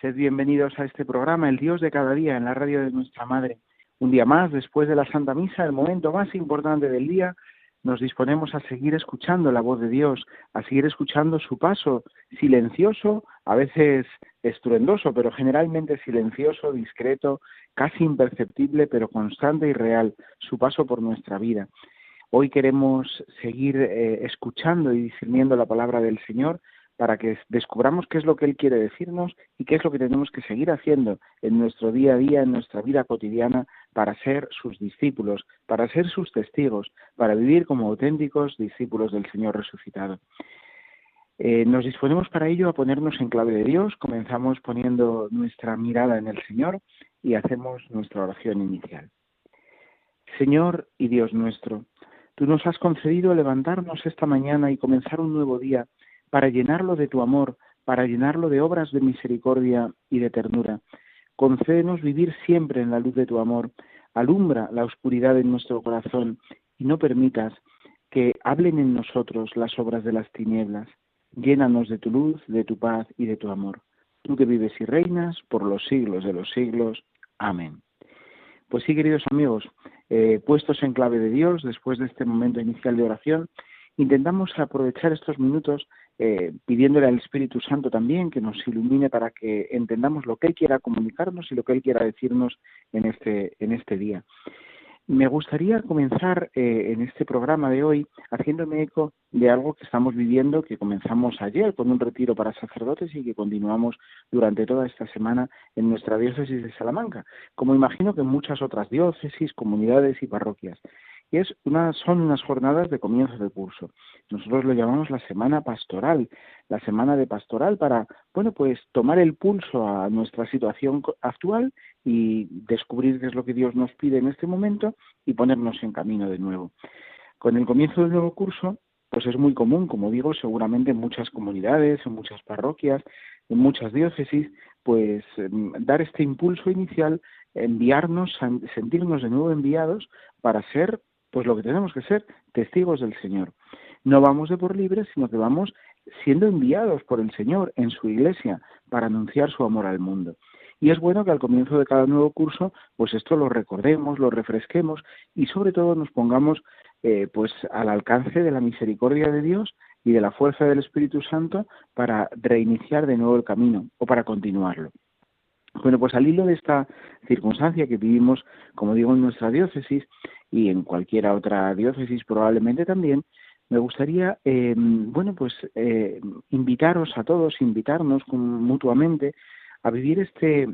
Sed bienvenidos a este programa, El Dios de cada día, en la radio de nuestra Madre. Un día más, después de la Santa Misa, el momento más importante del día, nos disponemos a seguir escuchando la voz de Dios, a seguir escuchando su paso silencioso, a veces estruendoso, pero generalmente silencioso, discreto, casi imperceptible, pero constante y real, su paso por nuestra vida. Hoy queremos seguir eh, escuchando y discerniendo la palabra del Señor para que descubramos qué es lo que Él quiere decirnos y qué es lo que tenemos que seguir haciendo en nuestro día a día, en nuestra vida cotidiana, para ser sus discípulos, para ser sus testigos, para vivir como auténticos discípulos del Señor resucitado. Eh, nos disponemos para ello a ponernos en clave de Dios, comenzamos poniendo nuestra mirada en el Señor y hacemos nuestra oración inicial. Señor y Dios nuestro, tú nos has concedido levantarnos esta mañana y comenzar un nuevo día para llenarlo de tu amor, para llenarlo de obras de misericordia y de ternura. Concédenos vivir siempre en la luz de tu amor, alumbra la oscuridad en nuestro corazón y no permitas que hablen en nosotros las obras de las tinieblas. Llénanos de tu luz, de tu paz y de tu amor. Tú que vives y reinas por los siglos de los siglos. Amén. Pues sí, queridos amigos, eh, puestos en clave de Dios, después de este momento inicial de oración, intentamos aprovechar estos minutos eh, pidiéndole al Espíritu Santo también que nos ilumine para que entendamos lo que Él quiera comunicarnos y lo que Él quiera decirnos en este, en este día. Me gustaría comenzar eh, en este programa de hoy haciéndome eco de algo que estamos viviendo, que comenzamos ayer con un retiro para sacerdotes y que continuamos durante toda esta semana en nuestra diócesis de Salamanca, como imagino que en muchas otras diócesis, comunidades y parroquias y es una, son unas jornadas de comienzo de curso. Nosotros lo llamamos la semana pastoral, la semana de pastoral para, bueno, pues tomar el pulso a nuestra situación actual y descubrir qué es lo que Dios nos pide en este momento y ponernos en camino de nuevo. Con el comienzo del nuevo curso, pues es muy común, como digo, seguramente en muchas comunidades, en muchas parroquias, en muchas diócesis, pues em, dar este impulso inicial, enviarnos, sentirnos de nuevo enviados para ser pues lo que tenemos que ser testigos del Señor. No vamos de por libre, sino que vamos siendo enviados por el Señor en su iglesia para anunciar su amor al mundo. Y es bueno que al comienzo de cada nuevo curso, pues esto lo recordemos, lo refresquemos y sobre todo nos pongamos eh, pues al alcance de la misericordia de Dios y de la fuerza del Espíritu Santo para reiniciar de nuevo el camino o para continuarlo. Bueno, pues al hilo de esta circunstancia que vivimos, como digo, en nuestra diócesis y en cualquier otra diócesis probablemente también, me gustaría, eh, bueno, pues eh, invitaros a todos, invitarnos mutuamente a vivir este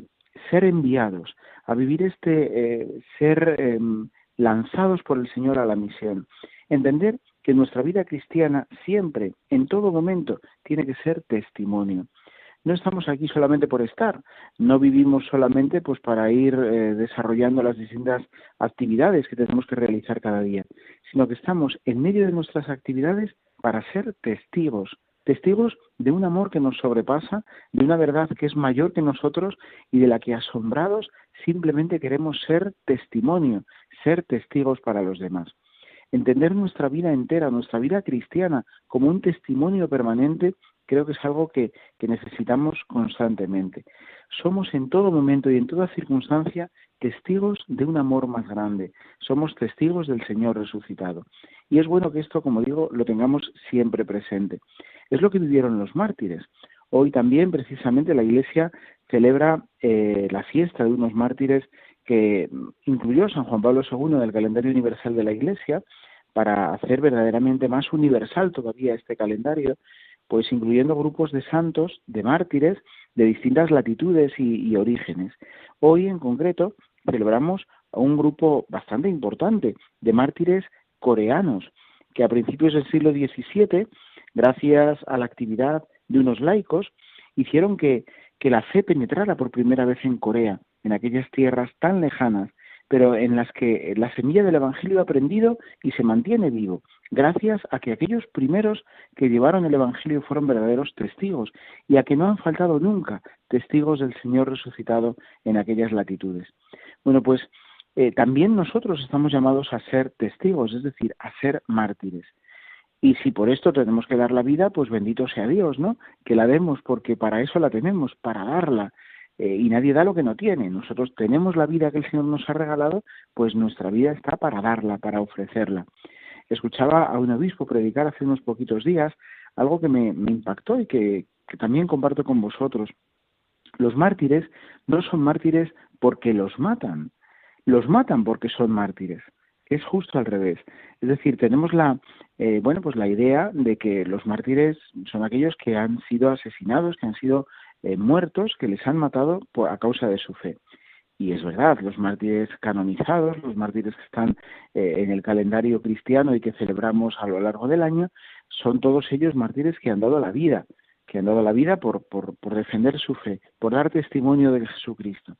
ser enviados, a vivir este eh, ser em, lanzados por el Señor a la misión. Entender que nuestra vida cristiana siempre, en todo momento, tiene que ser testimonio no estamos aquí solamente por estar, no vivimos solamente pues para ir eh, desarrollando las distintas actividades que tenemos que realizar cada día, sino que estamos en medio de nuestras actividades para ser testigos, testigos de un amor que nos sobrepasa, de una verdad que es mayor que nosotros y de la que asombrados simplemente queremos ser testimonio, ser testigos para los demás. Entender nuestra vida entera, nuestra vida cristiana, como un testimonio permanente creo que es algo que, necesitamos constantemente. Somos en todo momento y en toda circunstancia testigos de un amor más grande. Somos testigos del Señor resucitado. Y es bueno que esto, como digo, lo tengamos siempre presente. Es lo que vivieron los mártires. Hoy también, precisamente, la Iglesia celebra eh, la fiesta de unos mártires que incluyó San Juan Pablo II del calendario universal de la Iglesia para hacer verdaderamente más universal todavía este calendario pues incluyendo grupos de santos, de mártires, de distintas latitudes y, orígenes. Hoy, en concreto, celebramos a un grupo bastante importante de mártires coreanos, que a principios del siglo XVII, gracias a la actividad de unos laicos, hicieron que, que la fe penetrara por primera vez en Corea en aquellas tierras tan lejanas, pero en las que la semilla del Evangelio ha aprendido y se mantiene vivo, gracias a que aquellos primeros que llevaron el Evangelio fueron verdaderos testigos y a que no han faltado nunca testigos del Señor resucitado en aquellas latitudes. Bueno, pues eh, también nosotros estamos llamados a ser testigos, es decir, a ser mártires. Y si por esto tenemos que dar la vida, pues bendito sea Dios, ¿no? Que la demos, porque para eso la tenemos, para darla. Eh, y nadie da lo que no tiene. Nosotros tenemos la vida que el Señor nos ha regalado, pues nuestra vida está para darla, para ofrecerla. Escuchaba a un obispo predicar hace unos poquitos días algo que me, impactó y que también comparto con vosotros. Los mártires no son mártires porque los matan, los matan porque son mártires. Es justo al revés. Es decir, tenemos la, eh, bueno, pues la idea de que los mártires son aquellos que han sido asesinados, que han sido eh, muertos, que les han matado por, a causa de su fe. Y es verdad, los mártires canonizados, los mártires que están eh, en el calendario cristiano y que celebramos a lo largo del año, son todos ellos mártires que han dado la vida, que han dado la vida por, por, defender su fe, por dar testimonio de Jesucristo.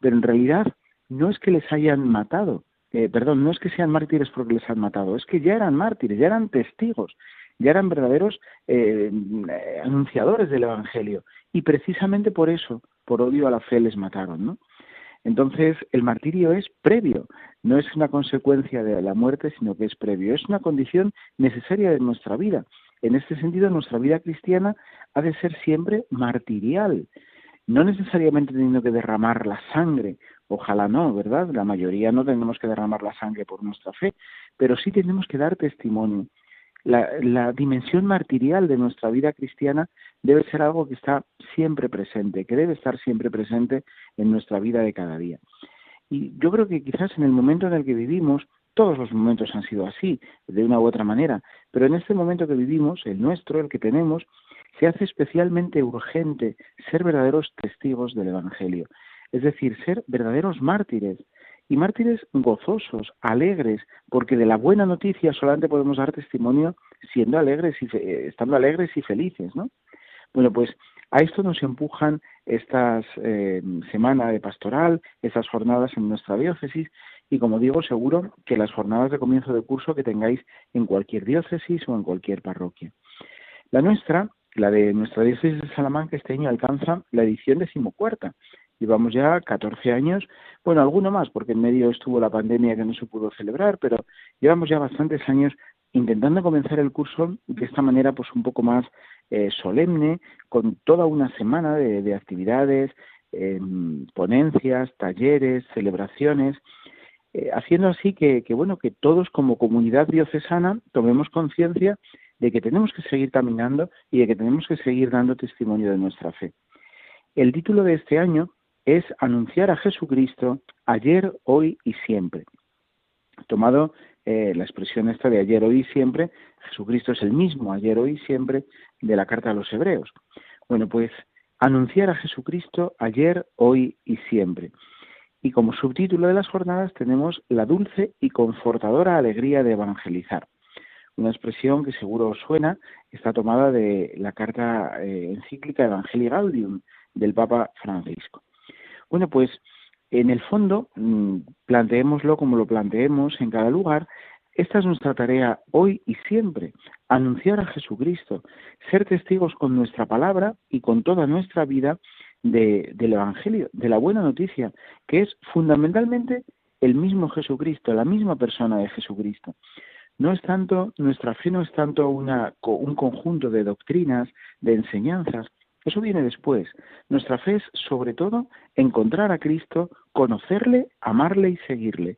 Pero en realidad no es que les hayan matado, eh, perdón, no es que sean mártires porque les han matado, es que ya eran mártires, ya eran testigos, ya eran verdaderos eh, anunciadores del Evangelio. Y precisamente por eso, por odio a la fe, les mataron, ¿no? Entonces, el martirio es previo, no es una consecuencia de la muerte, sino que es previo, es una condición necesaria de nuestra vida. En este sentido, nuestra vida cristiana ha de ser siempre martirial, no necesariamente teniendo que derramar la sangre Ojalá no, ¿verdad? La mayoría no tenemos que derramar la sangre por nuestra fe, pero sí tenemos que dar testimonio. La, dimensión martirial de nuestra vida cristiana debe ser algo que está siempre presente, que debe estar siempre presente en nuestra vida de cada día. Y yo creo que quizás en el momento en el que vivimos, todos los momentos han sido así, de una u otra manera, pero en este momento que vivimos, el nuestro, el que tenemos, se hace especialmente urgente ser verdaderos testigos del Evangelio es decir, ser verdaderos mártires y mártires gozosos, alegres, porque de la buena noticia solamente podemos dar testimonio siendo alegres y estando alegres y felices, ¿no? Bueno, pues a esto nos empujan estas eh, semanas de pastoral, estas jornadas en nuestra diócesis y como digo, seguro que las jornadas de comienzo de curso que tengáis en cualquier diócesis o en cualquier parroquia. La nuestra, la de nuestra diócesis de Salamanca, este año alcanza la edición decimocuarta Llevamos ya 14 años, bueno, alguno más, porque en medio estuvo la pandemia que no se pudo celebrar, pero llevamos ya bastantes años intentando comenzar el curso de esta manera, pues un poco más eh, solemne, con toda una semana de, actividades, em, ponencias, talleres, celebraciones, eh, haciendo así que, que, bueno, que todos como comunidad diocesana tomemos conciencia de que tenemos que seguir caminando y de que tenemos que seguir dando testimonio de nuestra fe. El título de este año es anunciar a Jesucristo ayer, hoy y siempre. Tomado eh, la expresión esta de ayer, hoy y siempre, Jesucristo es el mismo ayer, hoy y siempre de la carta a los hebreos. Bueno, pues anunciar a Jesucristo ayer, hoy y siempre. Y como subtítulo de las jornadas tenemos la dulce y confortadora alegría de evangelizar. Una expresión que seguro os suena, está tomada de la carta eh, encíclica Evangelii Gaudium del Papa Francisco. Bueno, pues en el fondo, mm, planteémoslo como lo planteemos en cada lugar, esta es nuestra tarea hoy y siempre, anunciar a Jesucristo, ser testigos con nuestra palabra y con toda nuestra vida del Evangelio, de la buena noticia, que es fundamentalmente el mismo Jesucristo, la misma persona de Jesucristo. No es tanto, nuestra fe no es tanto una, un conjunto de doctrinas, de enseñanzas, eso viene después. Nuestra fe es, sobre todo, encontrar a Cristo, conocerle, amarle y seguirle.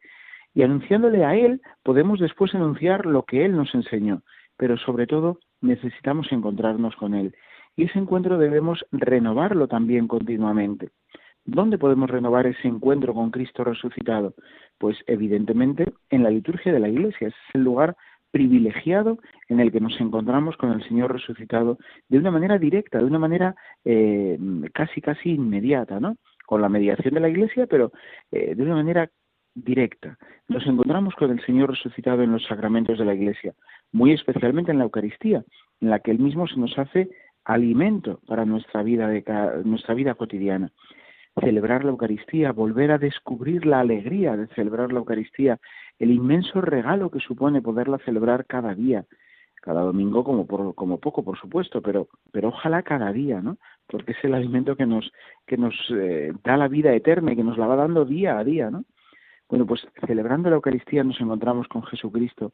Y anunciándole a Él, podemos después anunciar lo que Él nos enseñó. Pero sobre todo, necesitamos encontrarnos con Él. Y ese encuentro debemos renovarlo también continuamente. ¿Dónde podemos renovar ese encuentro con Cristo resucitado? Pues evidentemente en la liturgia de la Iglesia. es el lugar privilegiado en el que nos encontramos con el Señor resucitado de una manera directa, de una manera eh, casi casi inmediata, ¿no? Con la mediación de la Iglesia, pero eh, de una manera directa. Nos encontramos con el Señor resucitado en los sacramentos de la Iglesia, muy especialmente en la Eucaristía, en la que Él mismo se nos hace alimento para nuestra vida, de, nuestra vida cotidiana. Celebrar la Eucaristía, volver a descubrir la alegría de celebrar la Eucaristía, el inmenso regalo que supone poderla celebrar cada día, cada domingo como, por, como poco, por supuesto, pero, pero ojalá cada día, ¿no? Porque es el alimento que nos, que nos eh, da la vida eterna y que nos la va dando día a día, ¿no? Bueno, pues celebrando la Eucaristía nos encontramos con Jesucristo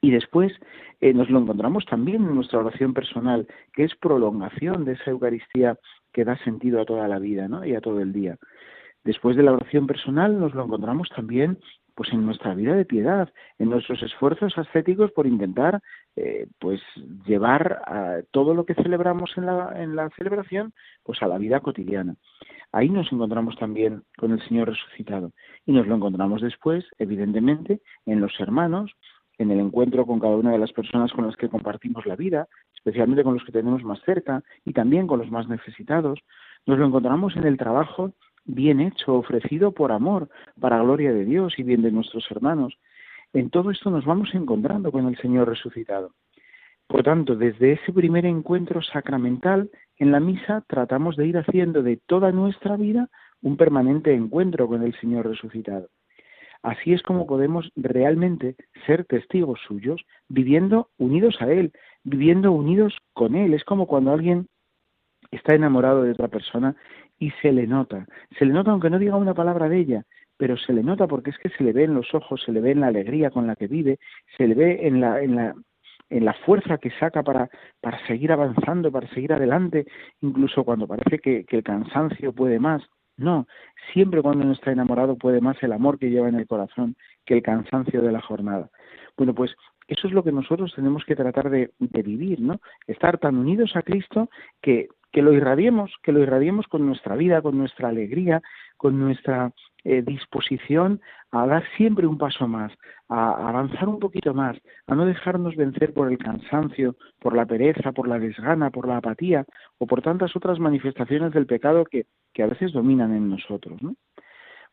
y después eh, nos lo encontramos también en nuestra oración personal, que es prolongación de esa Eucaristía que da sentido a toda la vida ¿no? y a todo el día. Después de la oración personal nos lo encontramos también pues en nuestra vida de piedad, en nuestros esfuerzos ascéticos por intentar eh, pues llevar a todo lo que celebramos en la, en la celebración pues a la vida cotidiana. Ahí nos encontramos también con el Señor resucitado y nos lo encontramos después, evidentemente, en los hermanos, en el encuentro con cada una de las personas con las que compartimos la vida, especialmente con los que tenemos más cerca y también con los más necesitados. Nos lo encontramos en el trabajo bien hecho, ofrecido por amor, para gloria de Dios y bien de nuestros hermanos. En todo esto nos vamos encontrando con el Señor resucitado. Por tanto, desde ese primer encuentro sacramental, en la misa tratamos de ir haciendo de toda nuestra vida un permanente encuentro con el Señor resucitado. Así es como podemos realmente ser testigos suyos, viviendo unidos a Él, viviendo unidos con Él. Es como cuando alguien está enamorado de otra persona y se le nota. Se le nota aunque no diga una palabra de ella, pero se le nota porque es que se le ve en los ojos, se le ve en la alegría con la que vive, se le ve en la, en la, en la fuerza que saca para, para seguir avanzando, para seguir adelante, incluso cuando parece que, que el cansancio puede más. No, siempre cuando uno está enamorado puede más el amor que lleva en el corazón que el cansancio de la jornada. Bueno, pues eso es lo que nosotros tenemos que tratar de, de vivir, ¿no? Estar tan unidos a Cristo que que lo irradiemos, que lo irradiemos con nuestra vida, con nuestra alegría, con nuestra eh, disposición a dar siempre un paso más, a, avanzar un poquito más, a no dejarnos vencer por el cansancio, por la pereza, por la desgana, por la apatía o por tantas otras manifestaciones del pecado que, que a veces dominan en nosotros. ¿no?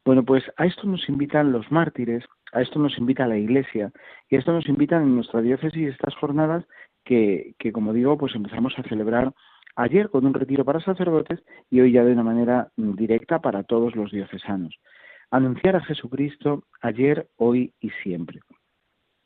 Bueno, pues a esto nos invitan los mártires, a esto nos invita la Iglesia y a esto nos invitan en nuestra diócesis estas jornadas que, que como digo, pues empezamos a celebrar ayer con un retiro para sacerdotes y hoy ya de una manera directa para todos los diocesanos. Anunciar a Jesucristo ayer, hoy y siempre.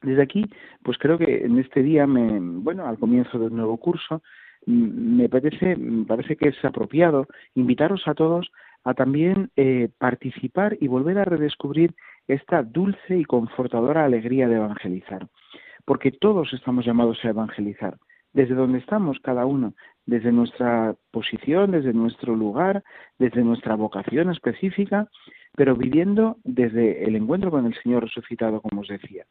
Desde aquí, pues creo que en este día, me, bueno, al comienzo de un nuevo curso, me parece, me parece que es apropiado invitaros a todos a también eh, participar y volver a redescubrir esta dulce y confortadora alegría de evangelizar, porque todos estamos llamados a evangelizar. Desde donde estamos cada uno, desde nuestra posición, desde nuestro lugar, desde nuestra vocación específica, pero viviendo desde el encuentro con el Señor resucitado, como os decía.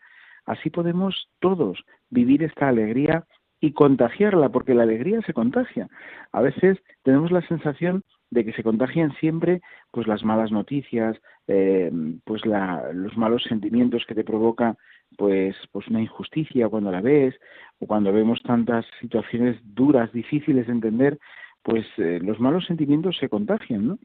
Así podemos todos vivir esta alegría y contagiarla, porque la alegría se contagia. A veces tenemos la sensación de que se contagian siempre pues las malas noticias, eh, pues la, los malos sentimientos que te provoca pues, pues una injusticia cuando la ves, o cuando vemos tantas situaciones duras, difíciles de entender, pues eh, los malos sentimientos se contagian, ¿no?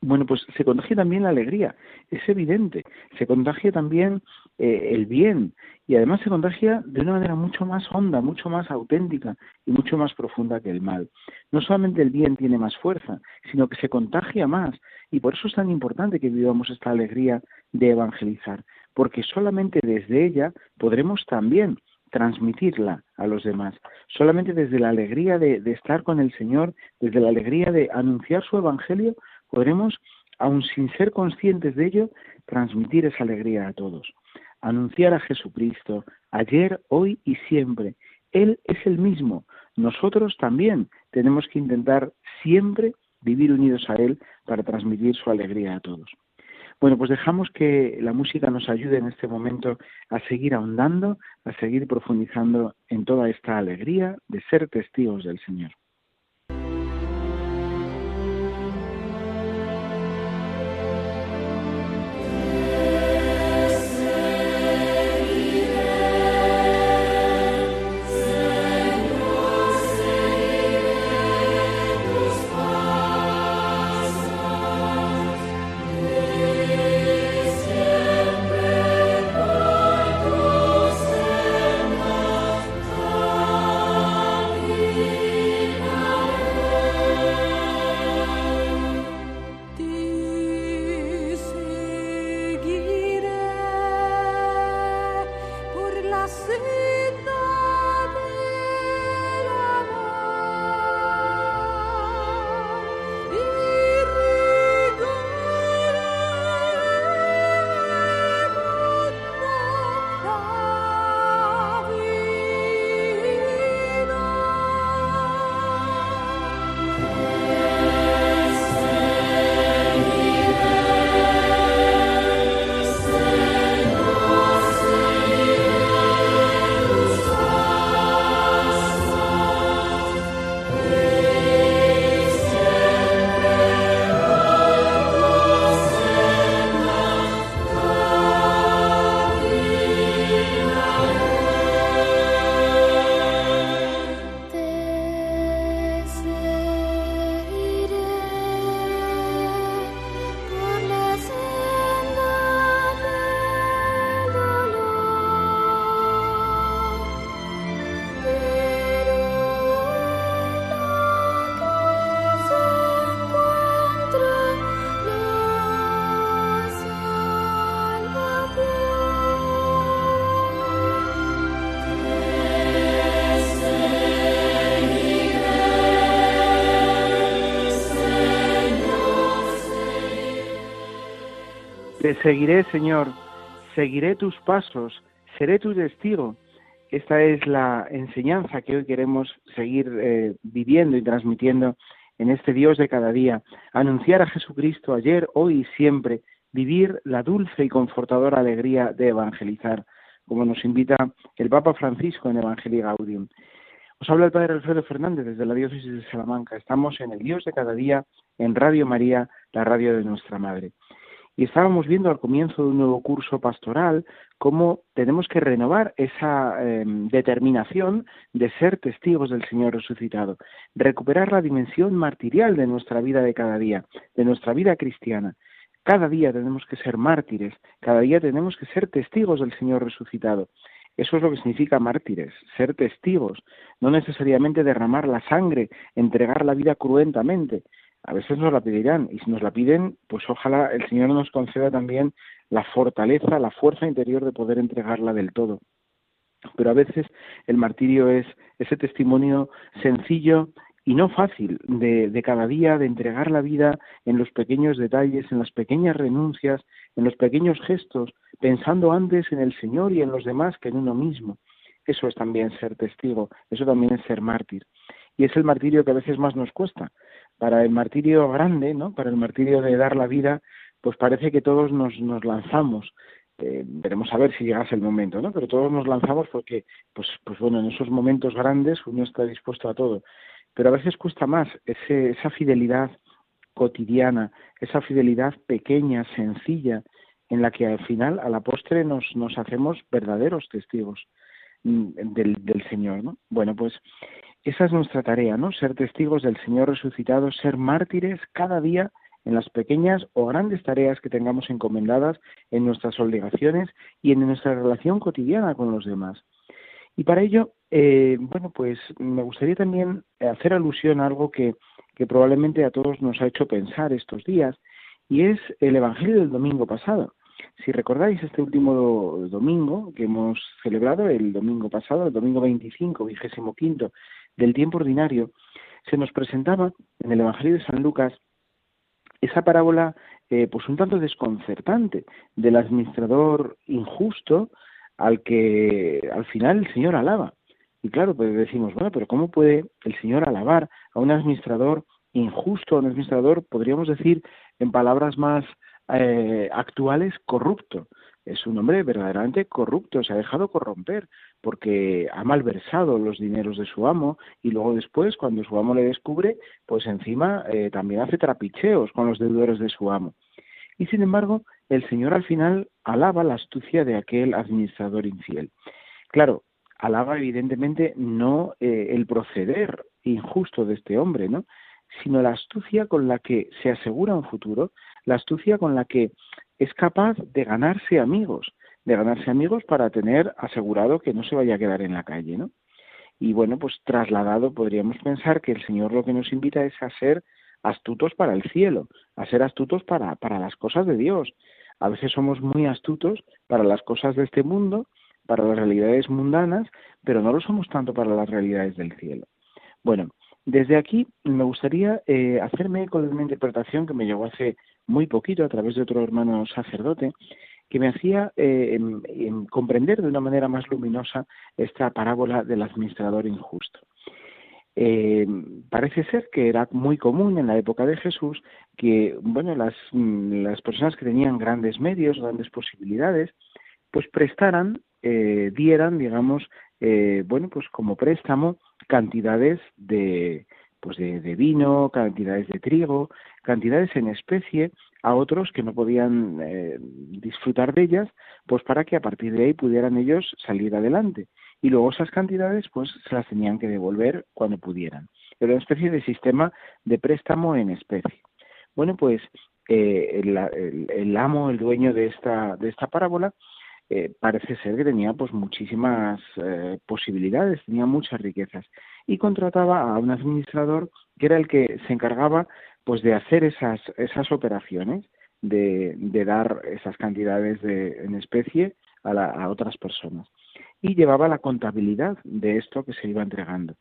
Bueno, pues se contagia también la alegría, es evidente, se contagia también eh, el bien y además se contagia de una manera mucho más honda, mucho más auténtica y mucho más profunda que el mal. No solamente el bien tiene más fuerza, sino que se contagia más y por eso es tan importante que vivamos esta alegría de evangelizar, porque solamente desde ella podremos también transmitirla a los demás. Solamente desde la alegría de, estar con el Señor, desde la alegría de anunciar su Evangelio, podremos, aun sin ser conscientes de ello, transmitir esa alegría a todos. Anunciar a Jesucristo ayer, hoy y siempre. Él es el mismo. Nosotros también tenemos que intentar siempre vivir unidos a Él para transmitir su alegría a todos. Bueno, pues dejamos que la música nos ayude en este momento a seguir ahondando, a seguir profundizando en toda esta alegría de ser testigos del Señor. Seguiré, Señor, seguiré tus pasos, seré tu testigo. Esta es la enseñanza que hoy queremos seguir eh, viviendo y transmitiendo en este Dios de cada día. Anunciar a Jesucristo ayer, hoy y siempre. Vivir la dulce y confortadora alegría de evangelizar, como nos invita el Papa Francisco en Evangelii Gaudium. Os habla el Padre Alfredo Fernández desde la Diócesis de Salamanca. Estamos en el Dios de cada día en Radio María, la radio de nuestra Madre. Y estábamos viendo al comienzo de un nuevo curso pastoral cómo tenemos que renovar esa em, determinación de ser testigos del Señor resucitado, recuperar la dimensión martirial de nuestra vida de cada día, de nuestra vida cristiana. Cada día tenemos que ser mártires, cada día tenemos que ser testigos del Señor resucitado. Eso es lo que significa mártires, ser testigos, no necesariamente derramar la sangre, entregar la vida cruentamente, a veces nos la pedirán y si nos la piden, pues ojalá el Señor nos conceda también la fortaleza, la fuerza interior de poder entregarla del todo. Pero a veces el martirio es ese testimonio sencillo y no fácil de, de, cada día, de entregar la vida en los pequeños detalles, en las pequeñas renuncias, en los pequeños gestos, pensando antes en el Señor y en los demás que en uno mismo. Eso es también ser testigo, eso también es ser mártir. Y es el martirio que a veces más nos cuesta, para el martirio grande, ¿no? Para el martirio de dar la vida, pues parece que todos nos, nos lanzamos. Eh, veremos a ver si llegase el momento, ¿no? Pero todos nos lanzamos porque, pues, pues bueno, en esos momentos grandes uno está dispuesto a todo. Pero a veces cuesta más ese, esa fidelidad cotidiana, esa fidelidad pequeña, sencilla, en la que al final, a la postre, nos, nos hacemos verdaderos testigos mm, del, del Señor, ¿no? Bueno, pues esa es nuestra tarea, ¿no? Ser testigos del Señor resucitado, ser mártires cada día en las pequeñas o grandes tareas que tengamos encomendadas, en nuestras obligaciones y en nuestra relación cotidiana con los demás. Y para ello, eh, bueno, pues me gustaría también hacer alusión a algo que, que probablemente a todos nos ha hecho pensar estos días, y es el Evangelio del domingo pasado. Si recordáis este último domingo que hemos celebrado, el domingo pasado, el domingo 25, vigésimo quinto del tiempo ordinario, se nos presentaba en el Evangelio de San Lucas esa parábola eh, pues un tanto desconcertante del administrador injusto al que al final el Señor alaba. Y claro, pues decimos, bueno, pero ¿cómo puede el Señor alabar a un administrador injusto, a un administrador, podríamos decir en palabras más eh, actuales, corrupto? Es un hombre verdaderamente corrupto, se ha dejado corromper porque ha malversado los dineros de su amo y luego después, cuando su amo le descubre, pues encima eh, también hace trapicheos con los deudores de su amo. Y sin embargo, el Señor al final alaba la astucia de aquel administrador infiel. Claro, alaba evidentemente no eh, el proceder injusto de este hombre, ¿no? sino la astucia con la que se asegura un futuro, la astucia con la que es capaz de ganarse amigos, de ganarse amigos para tener asegurado que no se vaya a quedar en la calle, ¿no? Y bueno, pues trasladado podríamos pensar que el Señor lo que nos invita es a ser astutos para el cielo, a ser astutos para, para las cosas de Dios. A veces somos muy astutos para las cosas de este mundo, para las realidades mundanas, pero no lo somos tanto para las realidades del cielo. Bueno, desde aquí me gustaría eh, hacerme con una interpretación que me llegó hace muy poquito a través de otro hermano sacerdote que me hacía eh, comprender de una manera más luminosa esta parábola del administrador injusto. Eh, parece ser que era muy común en la época de Jesús que bueno las, las personas que tenían grandes medios, grandes posibilidades, pues prestaran, eh, dieran, digamos, bueno, pues como préstamo cantidades de, pues de, vino, cantidades de trigo, cantidades en especie a otros que no podían eh, disfrutar de ellas, pues para que a partir de ahí pudieran ellos salir adelante. Y luego esas cantidades pues se las tenían que devolver cuando pudieran. Era una especie de sistema de préstamo en especie. Bueno, pues eh, el, amo, el dueño de esta, de esta parábola, eh, parece ser que tenía pues muchísimas posibilidades, tenía muchas riquezas y contrataba a un administrador que era el que se encargaba pues de hacer esas, esas operaciones, de, de dar esas cantidades de, en especie a, a otras personas. Y llevaba la contabilidad de esto que se iba entregando.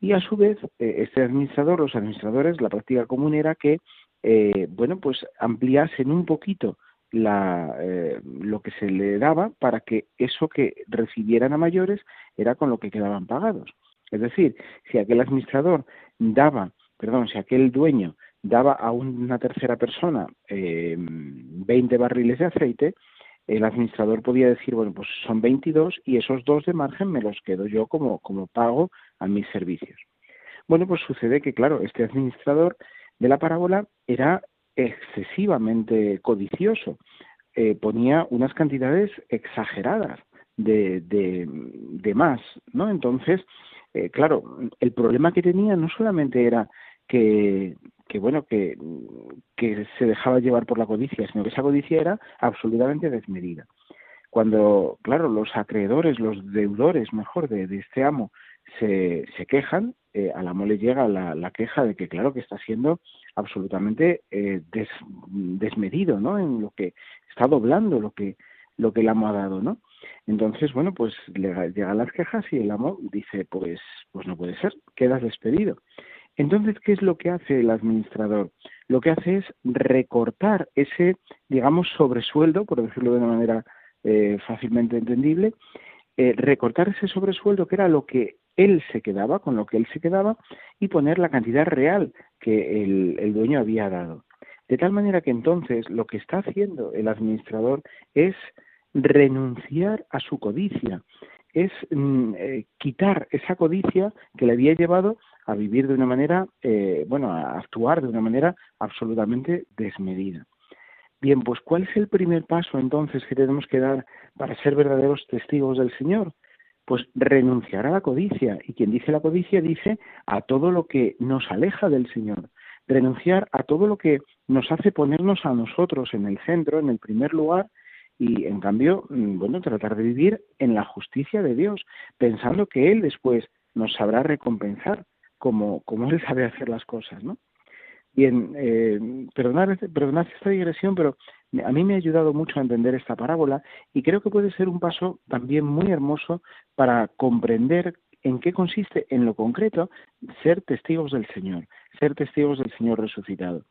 Y a su vez, eh, este administrador, los administradores, la práctica común era que, eh, bueno, pues ampliasen un poquito la, eh, lo que se le daba para que eso que recibieran a mayores era con lo que quedaban pagados. Es decir, si aquel administrador daba, perdón, si aquel dueño daba a una tercera persona eh, 20 barriles de aceite, el administrador podía decir, bueno, pues son 22 y esos dos de margen me los quedo yo como, como pago a mis servicios. Bueno, pues sucede que, claro, este administrador de la parábola era excesivamente codicioso. Eh, ponía unas cantidades exageradas de, de, más, ¿no? Entonces, eh, claro, el problema que tenía no solamente era que, que bueno, que, que se dejaba llevar por la codicia, sino que esa codicia era absolutamente desmedida. Cuando, claro, los acreedores, los deudores, mejor, de, de este amo, se, se quejan, eh, al amo le llega la, la, queja de que, claro, que está siendo absolutamente eh, desmedido, ¿no? En lo que está doblando lo que lo que el amo ha dado, ¿no? Entonces, bueno, pues le llegan las quejas y el amo dice, pues, pues no puede ser, quedas despedido. Entonces, ¿qué es lo que hace el administrador? Lo que hace es recortar ese, digamos, sobresueldo, por decirlo de una manera eh, fácilmente entendible, eh, recortar ese sobresueldo que era lo que él se quedaba, con lo que él se quedaba, y poner la cantidad real que el, el dueño había dado. De tal manera que entonces lo que está haciendo el administrador es renunciar a su codicia, es mm, eh, quitar esa codicia que le había llevado a vivir de una manera, eh, bueno, a actuar de una manera absolutamente desmedida. Bien, pues ¿cuál es el primer paso entonces que tenemos que dar para ser verdaderos testigos del Señor? Pues renunciar a la codicia. Y quien dice la codicia dice a todo lo que nos aleja del Señor. Renunciar a todo lo que nos hace ponernos a nosotros en el centro, en el primer lugar, y en cambio, mm, bueno, tratar de vivir en la justicia de Dios, pensando que Él después nos sabrá recompensar como, como Él sabe hacer las cosas, ¿no? Bien, eh, perdonad, esta digresión, pero a mí me ha ayudado mucho a entender esta parábola y creo que puede ser un paso también muy hermoso para comprender en qué consiste en lo concreto ser testigos del Señor, ser testigos del Señor resucitado.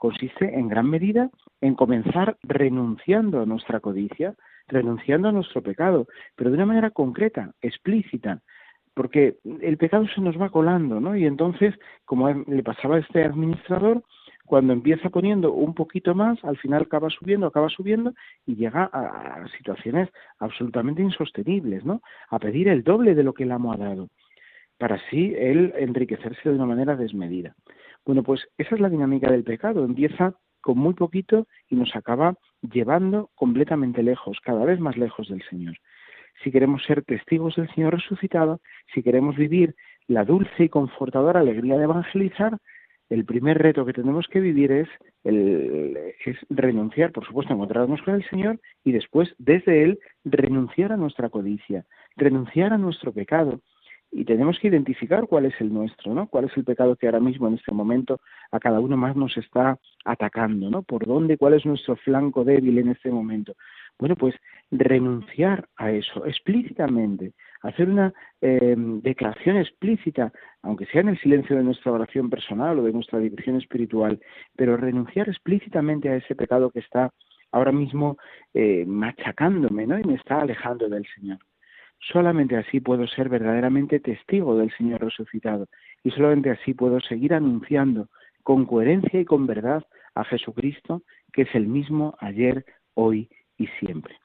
Consiste en gran medida en comenzar renunciando a nuestra codicia, renunciando a nuestro pecado, pero de una manera concreta, explícita, porque el pecado se nos va colando, ¿no? Y entonces, como le pasaba a este administrador, cuando empieza poniendo un poquito más, al final acaba subiendo, acaba subiendo y llega a, situaciones absolutamente insostenibles, ¿no? A pedir el doble de lo que el amo ha dado, para así él enriquecerse de una manera desmedida. Bueno, pues esa es la dinámica del pecado, empieza con muy poquito y nos acaba llevando completamente lejos, cada vez más lejos del Señor si queremos ser testigos del Señor resucitado, si queremos vivir la dulce y confortadora alegría de evangelizar, el primer reto que tenemos que vivir es, el, renunciar, por supuesto, encontrarnos con el Señor y después, desde Él, renunciar a nuestra codicia, renunciar a nuestro pecado. Y tenemos que identificar cuál es el nuestro, ¿no? Cuál es el pecado que ahora mismo, en este momento, a cada uno más nos está atacando, ¿no? Por dónde, cuál es nuestro flanco débil en este momento. Bueno, pues renunciar a eso explícitamente, hacer una eh, declaración explícita, aunque sea en el silencio de nuestra oración personal o de nuestra dirección espiritual, pero renunciar explícitamente a ese pecado que está ahora mismo eh, machacándome ¿no? y me está alejando del Señor. Solamente así puedo ser verdaderamente testigo del Señor resucitado y solamente así puedo seguir anunciando con coherencia y con verdad a Jesucristo, que es el mismo ayer, hoy y siempre.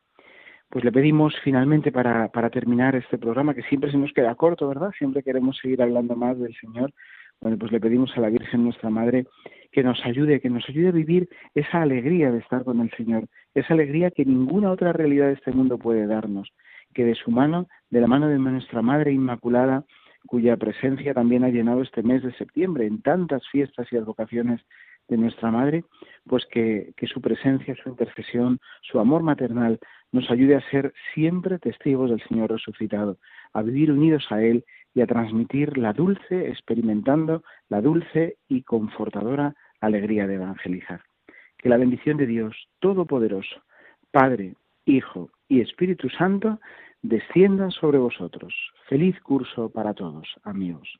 Pues le pedimos finalmente para, para terminar este programa, que siempre se nos queda corto, ¿verdad? Siempre queremos seguir hablando más del Señor. Bueno, pues le pedimos a la Virgen nuestra Madre que nos ayude, que nos ayude a vivir esa alegría de estar con el Señor, esa alegría que ninguna otra realidad de este mundo puede darnos, que de su mano, de la mano de nuestra Madre Inmaculada, cuya presencia también ha llenado este mes de septiembre en tantas fiestas y advocaciones de nuestra Madre, pues que, que, su presencia, su intercesión, su amor maternal nos ayude a ser siempre testigos del Señor resucitado, a vivir unidos a Él y a transmitir la dulce, experimentando la dulce y confortadora alegría de evangelizar. Que la bendición de Dios Todopoderoso, Padre, Hijo y Espíritu Santo, descienda sobre vosotros. Feliz curso para todos, amigos.